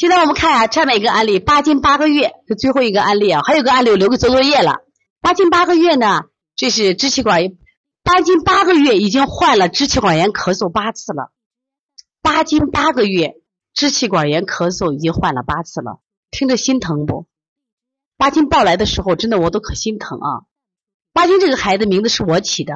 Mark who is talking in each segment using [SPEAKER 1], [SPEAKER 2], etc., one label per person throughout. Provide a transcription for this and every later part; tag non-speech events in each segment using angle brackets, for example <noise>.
[SPEAKER 1] 现在我们看啊，下面一个案例，八斤八个月是最后一个案例啊，还有个案例我留给做作业了。八斤八个月呢，这是支气管炎八斤八个月已经患了支气管炎咳嗽八次了。八斤八个月支气管炎咳嗽已经患了八次了，听着心疼不？八斤抱来的时候，真的我都可心疼啊。八斤这个孩子名字是我起的，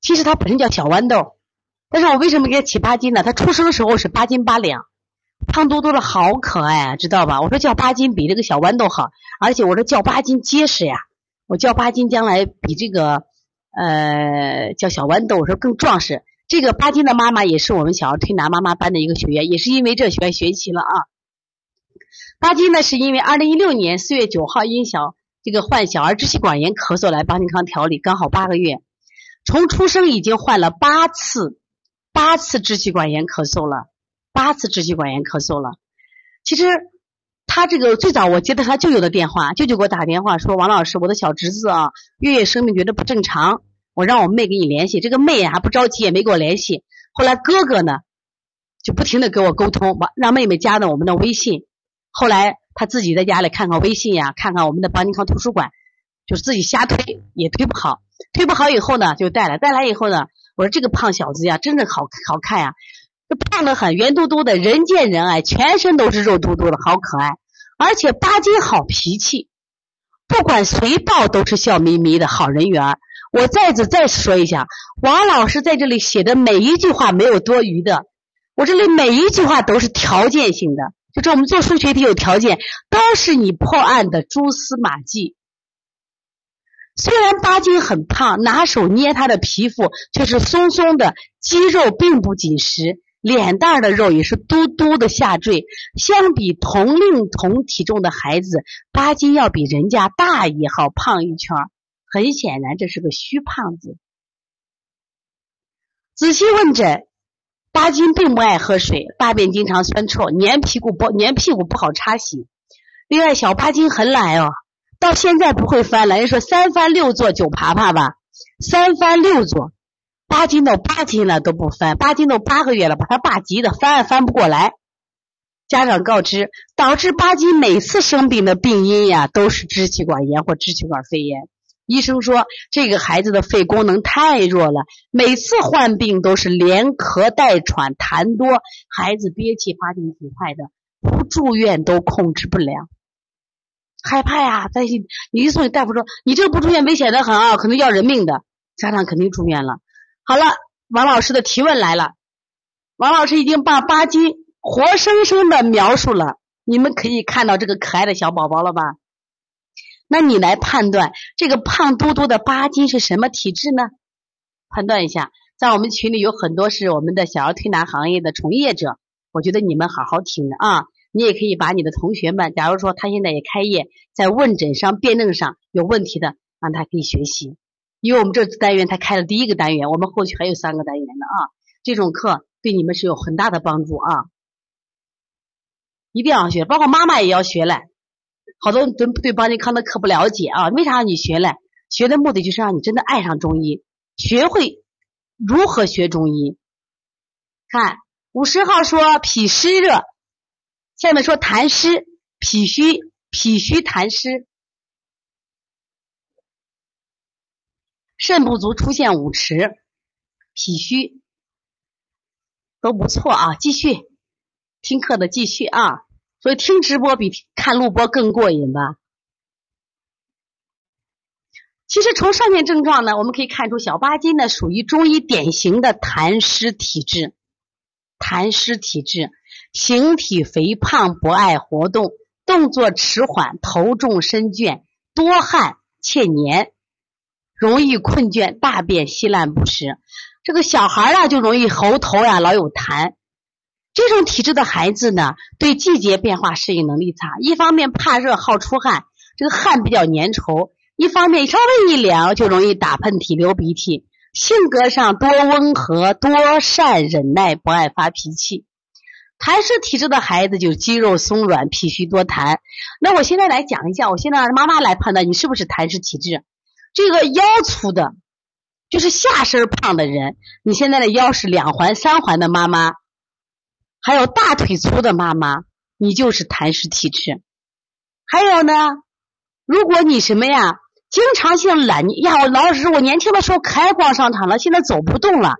[SPEAKER 1] 其实他本身叫小豌豆，但是我为什么给他起八斤呢？他出生的时候是八斤八两。胖嘟嘟的好可爱，知道吧？我说叫八斤比这个小豌豆好，而且我说叫八斤结实呀。我叫八斤将来比这个呃叫小豌豆，我说更壮实。这个八斤的妈妈也是我们小儿推拿妈妈班的一个学员，也是因为这学员学习了啊。八斤呢是因为二零一六年四月九号因小这个患小儿支气管炎咳嗽来邦尼康调理，刚好八个月，从出生已经患了八次八次支气管炎咳嗽了。八次支气管炎咳嗽了，其实他这个最早我接的他舅舅的电话，舅舅给我打电话说：“王老师，我的小侄子啊，月月生病觉得不正常，我让我妹给你联系。”这个妹还不着急，也没给我联系。后来哥哥呢，就不停的跟我沟通，让妹妹加的我们的微信。后来他自己在家里看看微信呀，看看我们的邦尼康图书馆，就是自己瞎推，也推不好。推不好以后呢，就带来，带来以后呢，我说这个胖小子呀，真的好好看呀。胖的很，圆嘟嘟的，人见人爱，全身都是肉嘟嘟的，好可爱。而且八斤好脾气，不管谁抱都是笑眯眯的好人缘。我再次再说一下，王老师在这里写的每一句话没有多余的，我这里每一句话都是条件性的，就是我们做数学题有条件，都是你破案的蛛丝马迹。虽然八斤很胖，拿手捏他的皮肤却是松松的，肌肉并不紧实。脸蛋的肉也是嘟嘟的下坠，相比同龄同体重的孩子，八斤要比人家大一号，胖一圈。很显然，这是个虚胖子。仔细问诊，八斤并不爱喝水，大便经常酸臭，粘屁股不粘屁股不好擦洗。另外，小八斤很懒哦，到现在不会翻了。人说三翻六坐九爬爬吧，三翻六坐。八斤都八斤了都不翻，八斤都八个月了，把他爸急的翻也翻不过来。家长告知，导致八斤每次生病的病因呀，都是支气管炎或支气管肺炎。医生说，这个孩子的肺功能太弱了，每次患病都是连咳带喘，痰多，孩子憋气发病挺快的，不住院都控制不了。害怕呀，担心。你一送大夫说，你这不住院危险的很啊，可能要人命的。家长肯定住院了。好了，王老师的提问来了。王老师已经把八斤活生生的描述了，你们可以看到这个可爱的小宝宝了吧？那你来判断这个胖嘟嘟的八斤是什么体质呢？判断一下，在我们群里有很多是我们的小儿推拿行业的从业者，我觉得你们好好听啊。你也可以把你的同学们，假如说他现在也开业，在问诊上、辩证上有问题的，让他可以学习。因为我们这次单元才开了第一个单元，我们后续还有三个单元呢啊！这种课对你们是有很大的帮助啊，一定要学，包括妈妈也要学嘞。好多对对邦尼康的课不了解啊，为啥让你学嘞？学的目的就是让你真的爱上中医，学会如何学中医。看五十号说脾湿热，下面说痰湿，脾虚，脾虚痰湿。肾不足出现五迟，脾虚都不错啊！继续听课的继续啊！所以听直播比看录播更过瘾吧？其实从上面症状呢，我们可以看出小八金呢属于中医典型的痰湿体质，痰湿体质，形体肥胖，不爱活动，动作迟缓，头重身倦，多汗且黏。容易困倦，大便稀烂不实。这个小孩啊，就容易喉头呀老有痰。这种体质的孩子呢，对季节变化适应能力差。一方面怕热好出汗，这个汗比较粘稠；一方面稍微一凉就容易打喷嚏、流鼻涕。性格上多温和、多善忍耐，不爱发脾气。痰湿体质的孩子就肌肉松软、脾虚多痰。那我现在来讲一下，我现在让妈妈来判断你是不是痰湿体质。这个腰粗的，就是下身胖的人。你现在的腰是两环、三环的妈妈，还有大腿粗的妈妈，你就是痰湿体质。还有呢，如果你什么呀，经常性懒你呀，我老师，我年轻的时候可爱逛商场了，现在走不动了，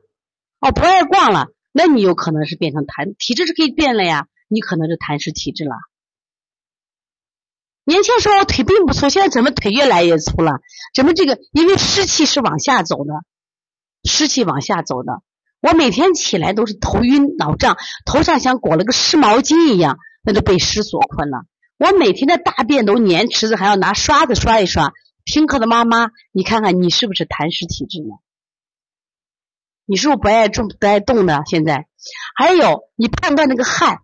[SPEAKER 1] 哦，不爱逛了，那你有可能是变成痰体质是可以变了呀，你可能是痰湿体质了。年轻时候腿并不粗，现在怎么腿越来越粗了？怎么这个？因为湿气是往下走的，湿气往下走的。我每天起来都是头晕脑胀，头上像裹了个湿毛巾一样，那就被湿所困了。我每天的大便都粘池子，还要拿刷子刷一刷。听课的妈妈，你看看你是不是痰湿体质呢？你是不是不爱动不爱动的？现在还有，你判断那个汗。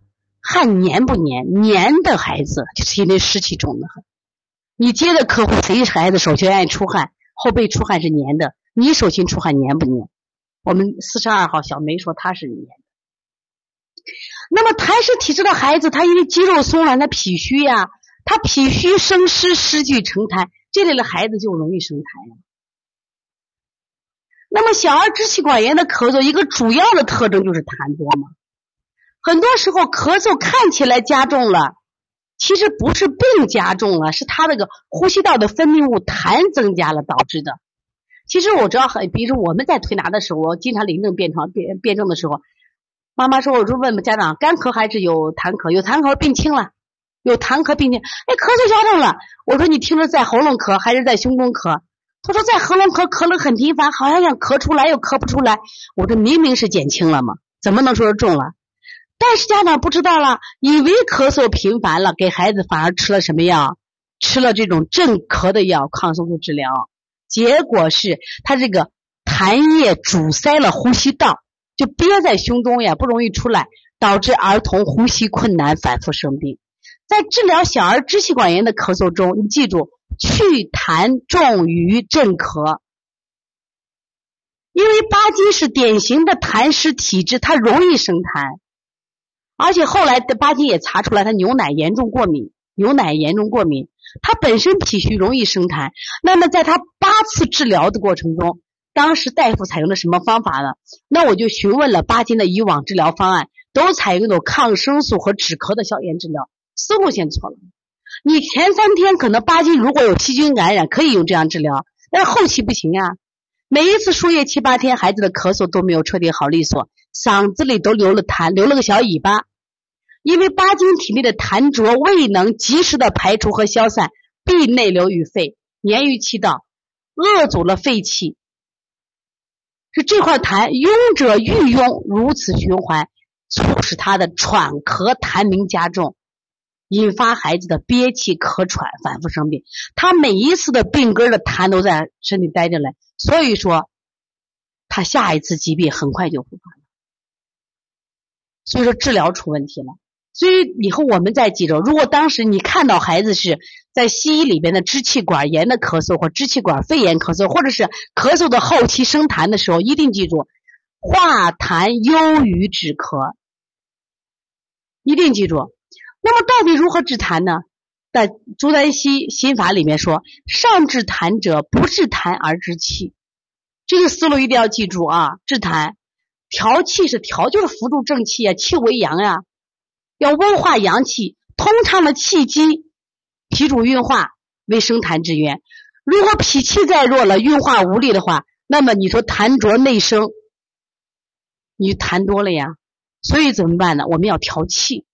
[SPEAKER 1] 汗黏不黏？黏的孩子就是因为湿气重的很。你接的客户谁孩子手心爱出汗，后背出汗是黏的，你手心出汗黏不黏？我们四十二号小梅说她是黏的。那么痰湿体质的孩子，他因为肌肉松软，他脾虚呀，他脾虚生湿，湿聚成痰，这类的孩子就容易生痰呀。那么小儿支气管炎的咳嗽，一个主要的特征就是痰多嘛。很多时候咳嗽看起来加重了，其实不是病加重了，是他那个呼吸道的分泌物痰增加了导致的。其实我知道很，比如说我们在推拿的时候，我经常临症变床变变症的时候，妈妈说，我就问家长，干咳还是有痰咳？有痰咳病轻了，有痰咳病轻，哎，咳嗽消重了。我说你听着在喉咙咳还是在胸中咳？他说在喉咙咳，咳了很频繁，好像想咳出来又咳不出来。我说明明是减轻了嘛，怎么能说是重了？但是家长不知道了，以为咳嗽频繁了，给孩子反而吃了什么药？吃了这种镇咳的药，抗生素治疗，结果是他这个痰液阻塞了呼吸道，就憋在胸中呀，不容易出来，导致儿童呼吸困难，反复生病。在治疗小儿支气管炎的咳嗽中，你记住，祛痰重于镇咳，因为巴金是典型的痰湿体质，它容易生痰。而且后来的巴金也查出来，他牛奶严重过敏，牛奶严重过敏，他本身脾虚容易生痰。那么在他八次治疗的过程中，当时大夫采用的什么方法呢？那我就询问了巴金的以往治疗方案，都采用的抗生素和止咳的消炎治疗，思路先错了。你前三天可能巴金如果有细菌感染，可以用这样治疗，但是后期不行呀。每一次输液七八天，孩子的咳嗽都没有彻底好利索。嗓子里都留了痰，留了个小尾巴，因为巴金体内的痰浊未能及时的排除和消散，必内流于肺，粘于气道，扼阻了肺气，是这块痰壅者愈壅，如此循环，促使他的喘咳痰鸣加重，引发孩子的憋气咳喘，反复生病。他每一次的病根的痰都在身体待着嘞，所以说他下一次疾病很快就复发。所以说治疗出问题了，所以以后我们再记着，如果当时你看到孩子是在西医里边的支气管炎的咳嗽或支气管肺炎咳嗽，或者是咳嗽的后期生痰的时候，一定记住化痰优于止咳，一定记住。那么到底如何治痰呢？在朱丹溪心法里面说，上治痰者，不治痰而治气，这个思路一定要记住啊，治痰。调气是调，就是扶助正气啊，气为阳呀，要温化阳气，通畅的气机，脾主运化为生痰之源。如果脾气再弱了，运化无力的话，那么你说痰浊内生，你痰多了呀。所以怎么办呢？我们要调气，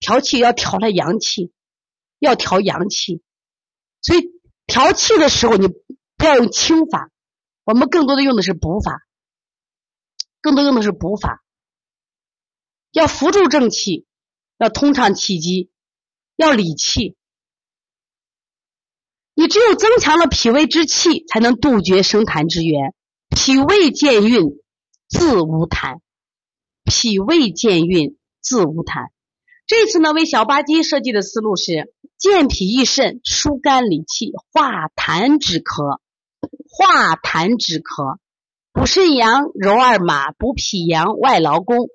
[SPEAKER 1] 调气要调了阳气，要调阳气。所以调气的时候，你不要用清法，我们更多的用的是补法。更多用的是补法，要扶助正气，要通畅气机，要理气。你只有增强了脾胃之气，才能杜绝生痰之源。脾胃健运，自无痰。脾胃健运，自无痰。这次呢，为小巴金设计的思路是健脾益肾、疏肝理气、化痰止咳、化痰止咳。补肾阳，揉二马，补脾阳，外劳宫，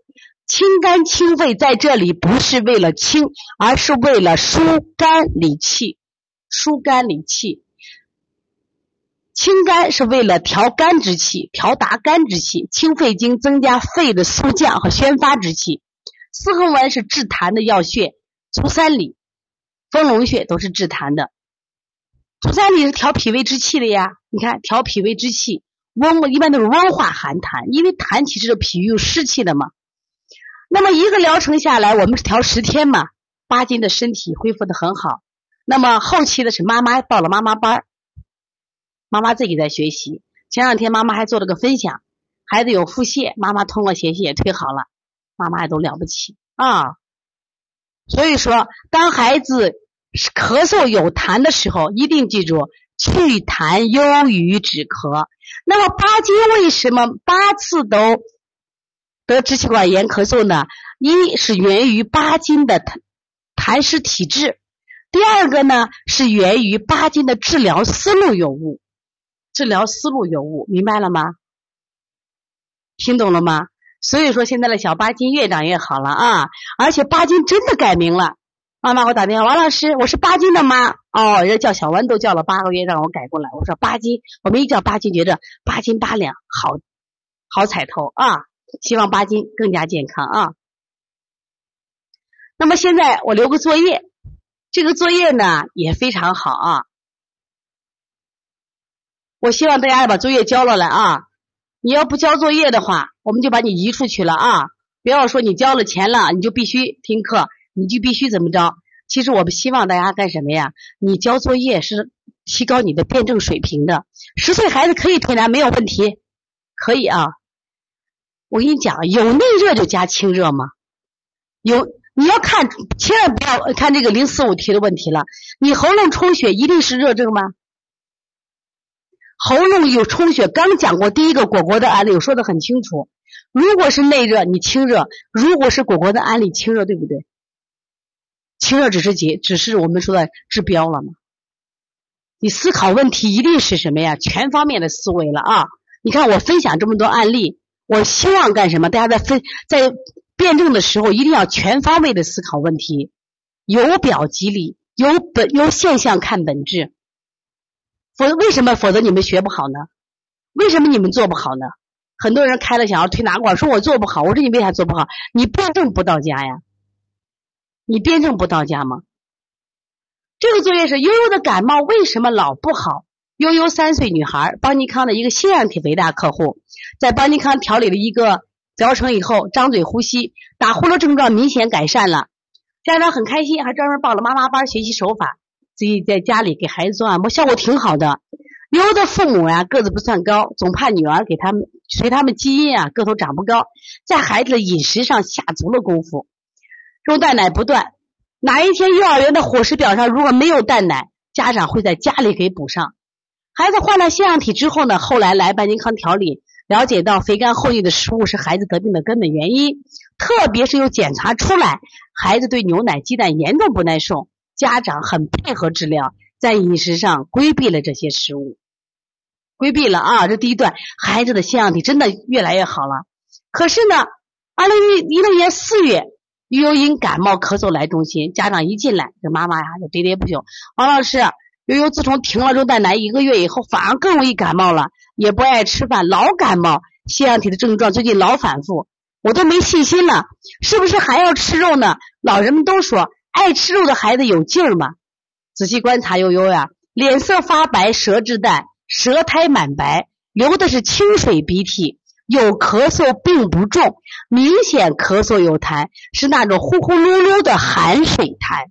[SPEAKER 1] 清肝清肺，在这里不是为了清，而是为了疏肝理气。疏肝理气，清肝是为了调肝之气，调达肝之气；清肺经增加肺的肃降和宣发之气。四横纹是治痰的要穴，足三里、丰隆穴都是治痰的。足三里是调脾胃之气的呀，你看调脾胃之气，温一般都是温化寒痰，因为痰其实是脾有湿气的嘛。那么一个疗程下来，我们是调十天嘛，八斤的身体恢复的很好。那么后期的是妈妈报了妈妈班，妈妈自己在学习。前两天妈妈还做了个分享，孩子有腹泻，妈妈通过学习也推好了，妈妈也都了不起啊。所以说，当孩子咳嗽有痰的时候，一定记住祛痰优于止咳。那么巴金为什么八次都得支气管炎咳嗽呢？一是源于巴金的痰痰湿体质。第二个呢，是源于巴金的治疗思路有误，治疗思路有误，明白了吗？听懂了吗？所以说现在的小巴金越长越好了啊，而且巴金真的改名了。妈妈，我打电话，王老师，我是巴金的妈。哦，人家叫小文都叫了八个月，让我改过来。我说八斤，我们一叫八斤，觉得八斤八两，好好彩头啊！希望八斤更加健康啊。那么现在我留个作业。这个作业呢也非常好啊，我希望大家把作业交了来啊。你要不交作业的话，我们就把你移出去了啊。不要说你交了钱了，你就必须听课，你就必须怎么着？其实我们希望大家干什么呀？你交作业是提高你的辩证水平的。十岁孩子可以推拿没有问题，可以啊。我跟你讲，有内热就加清热吗？有。你要看，千万不要看这个零四五题的问题了。你喉咙充血一定是热症吗？喉咙有充血，刚讲过第一个果果的案例，我说的很清楚。如果是内热，你清热；如果是果果的案例，清热对不对？清热只是解，只是我们说的治标了嘛？你思考问题一定是什么呀？全方面的思维了啊！你看我分享这么多案例，我希望干什么？大家在分在。辩证的时候一定要全方位的思考问题，由表及里，由本由现象看本质。否则为什么？否则你们学不好呢？为什么你们做不好呢？很多人开了想要推拿馆，说我做不好。我说你为啥做不好？你辩证不到家呀？你辩证不到家吗？这个作业是悠悠的感冒为什么老不好？悠悠三岁女孩，邦尼康的一个腺样体肥大客户，在邦尼康调理了一个。疗程以后，张嘴呼吸、打呼噜症状明显改善了，家长很开心，还专门报了妈妈班学习手法，自己在家里给孩子做按摩，效果挺好的。悠悠的父母呀个子不算高，总怕女儿给他们随他们基因啊个头长不高，在孩子的饮食上下足了功夫，肉蛋奶不断。哪一天幼儿园的伙食表上如果没有蛋奶，家长会在家里给补上。孩子患了腺样体之后呢，后来来半金康调理。了解到肥甘厚腻的食物是孩子得病的根本原因，特别是有检查出来孩子对牛奶、鸡蛋严重不耐受，家长很配合治疗，在饮食上规避了这些食物，规避了啊，这第一段孩子的腺样体真的越来越好了。可是呢，二零一一六年四月，悠悠因感冒咳嗽来中心，家长一进来，这妈妈呀就喋喋不休，王老师。悠悠自从停了肉蛋奶一个月以后，反而更容易感冒了，也不爱吃饭，老感冒，腺样体的症状最近老反复，我都没信心了，是不是还要吃肉呢？老人们都说爱吃肉的孩子有劲儿嘛。仔细观察悠悠呀，脸色发白，舌质淡，舌苔满白，流的是清水鼻涕，有咳嗽并不重，明显咳嗽有痰，是那种呼呼噜噜的寒水痰。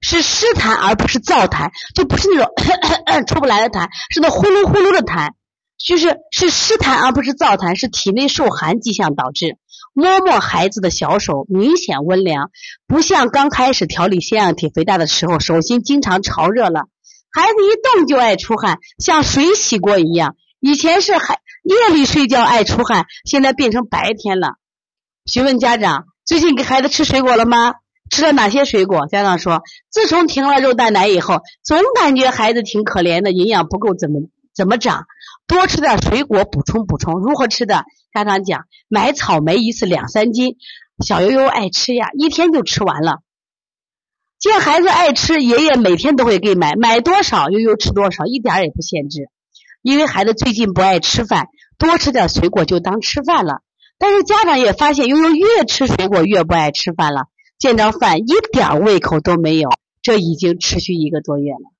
[SPEAKER 1] 是湿痰而不是燥痰，就不是那种 <coughs> 出不来的痰，是那呼噜呼噜的痰，就是是湿痰而不是燥痰，是体内受寒迹象导致。摸摸孩子的小手，明显温凉，不像刚开始调理腺样体肥大的时候，手心经常潮热了，孩子一动就爱出汗，像水洗过一样。以前是还夜里睡觉爱出汗，现在变成白天了。询问家长，最近给孩子吃水果了吗？吃了哪些水果？家长说，自从停了肉蛋奶以后，总感觉孩子挺可怜的，营养不够，怎么怎么长？多吃点水果补充补充。如何吃的？家长讲，买草莓一次两三斤，小悠悠爱吃呀，一天就吃完了。见孩子爱吃，爷爷每天都会给买，买多少悠悠吃多少，一点也不限制。因为孩子最近不爱吃饭，多吃点水果就当吃饭了。但是家长也发现，悠悠越吃水果越不爱吃饭了。见着饭一点胃口都没有，这已经持续一个多月了。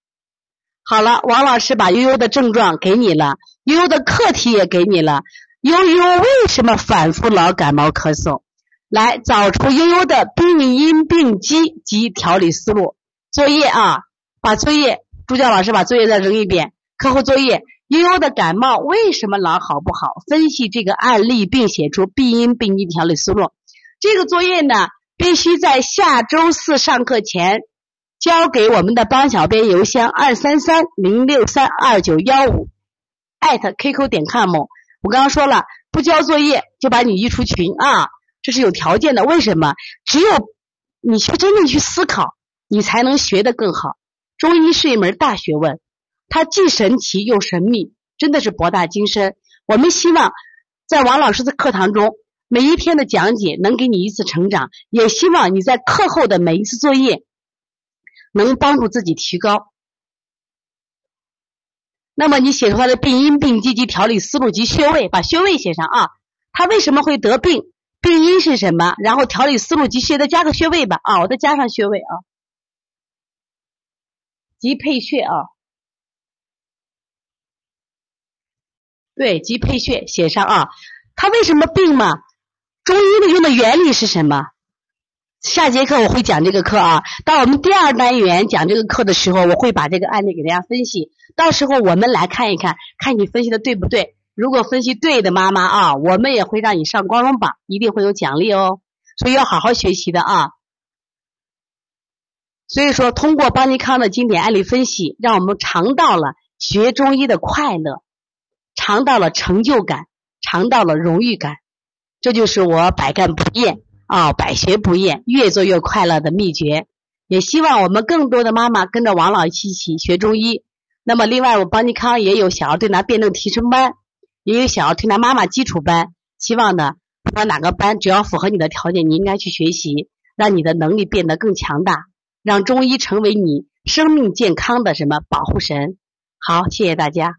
[SPEAKER 1] 好了，王老师把悠悠的症状给你了，悠悠的课题也给你了。悠悠为什么反复老感冒咳嗽？来找出悠悠的病因病机及调理思路。作业啊，把作业，助教老师把作业再扔一遍。课后作业，悠悠的感冒为什么老好不好？分析这个案例并写出病因病机调理思路。这个作业呢，必须在下周四上课前。交给我们的帮小编邮箱二三三零六三二九幺五艾特 qq 点 com。我刚刚说了，不交作业就把你移出群啊，这是有条件的。为什么？只有你去真正去思考，你才能学得更好。中医是一门大学问，它既神奇又神秘，真的是博大精深。我们希望在王老师的课堂中，每一天的讲解能给你一次成长，也希望你在课后的每一次作业。能帮助自己提高。那么你写出他的病因、病机及调理思路及穴位，把穴位写上啊。他为什么会得病？病因是什么？然后调理思路及穴，再加个穴位吧啊，我再加上穴位啊，及配穴啊。对，及配穴写上啊。他为什么病嘛？中医的用的原理是什么？下节课我会讲这个课啊，到我们第二单元讲这个课的时候，我会把这个案例给大家分析。到时候我们来看一看，看你分析的对不对。如果分析对的妈妈啊，我们也会让你上光荣榜，一定会有奖励哦。所以要好好学习的啊。所以说，通过邦尼康的经典案例分析，让我们尝到了学中医的快乐，尝到了成就感，尝到了荣誉感。这就是我百干不厌。啊，百学不厌，越做越快乐的秘诀。也希望我们更多的妈妈跟着王老一起学中医。那么，另外我邦尼康也有想要对拿辩证提升班，也有想要推拿妈妈基础班。希望呢，不管哪个班，只要符合你的条件，你应该去学习，让你的能力变得更强大，让中医成为你生命健康的什么保护神。好，谢谢大家。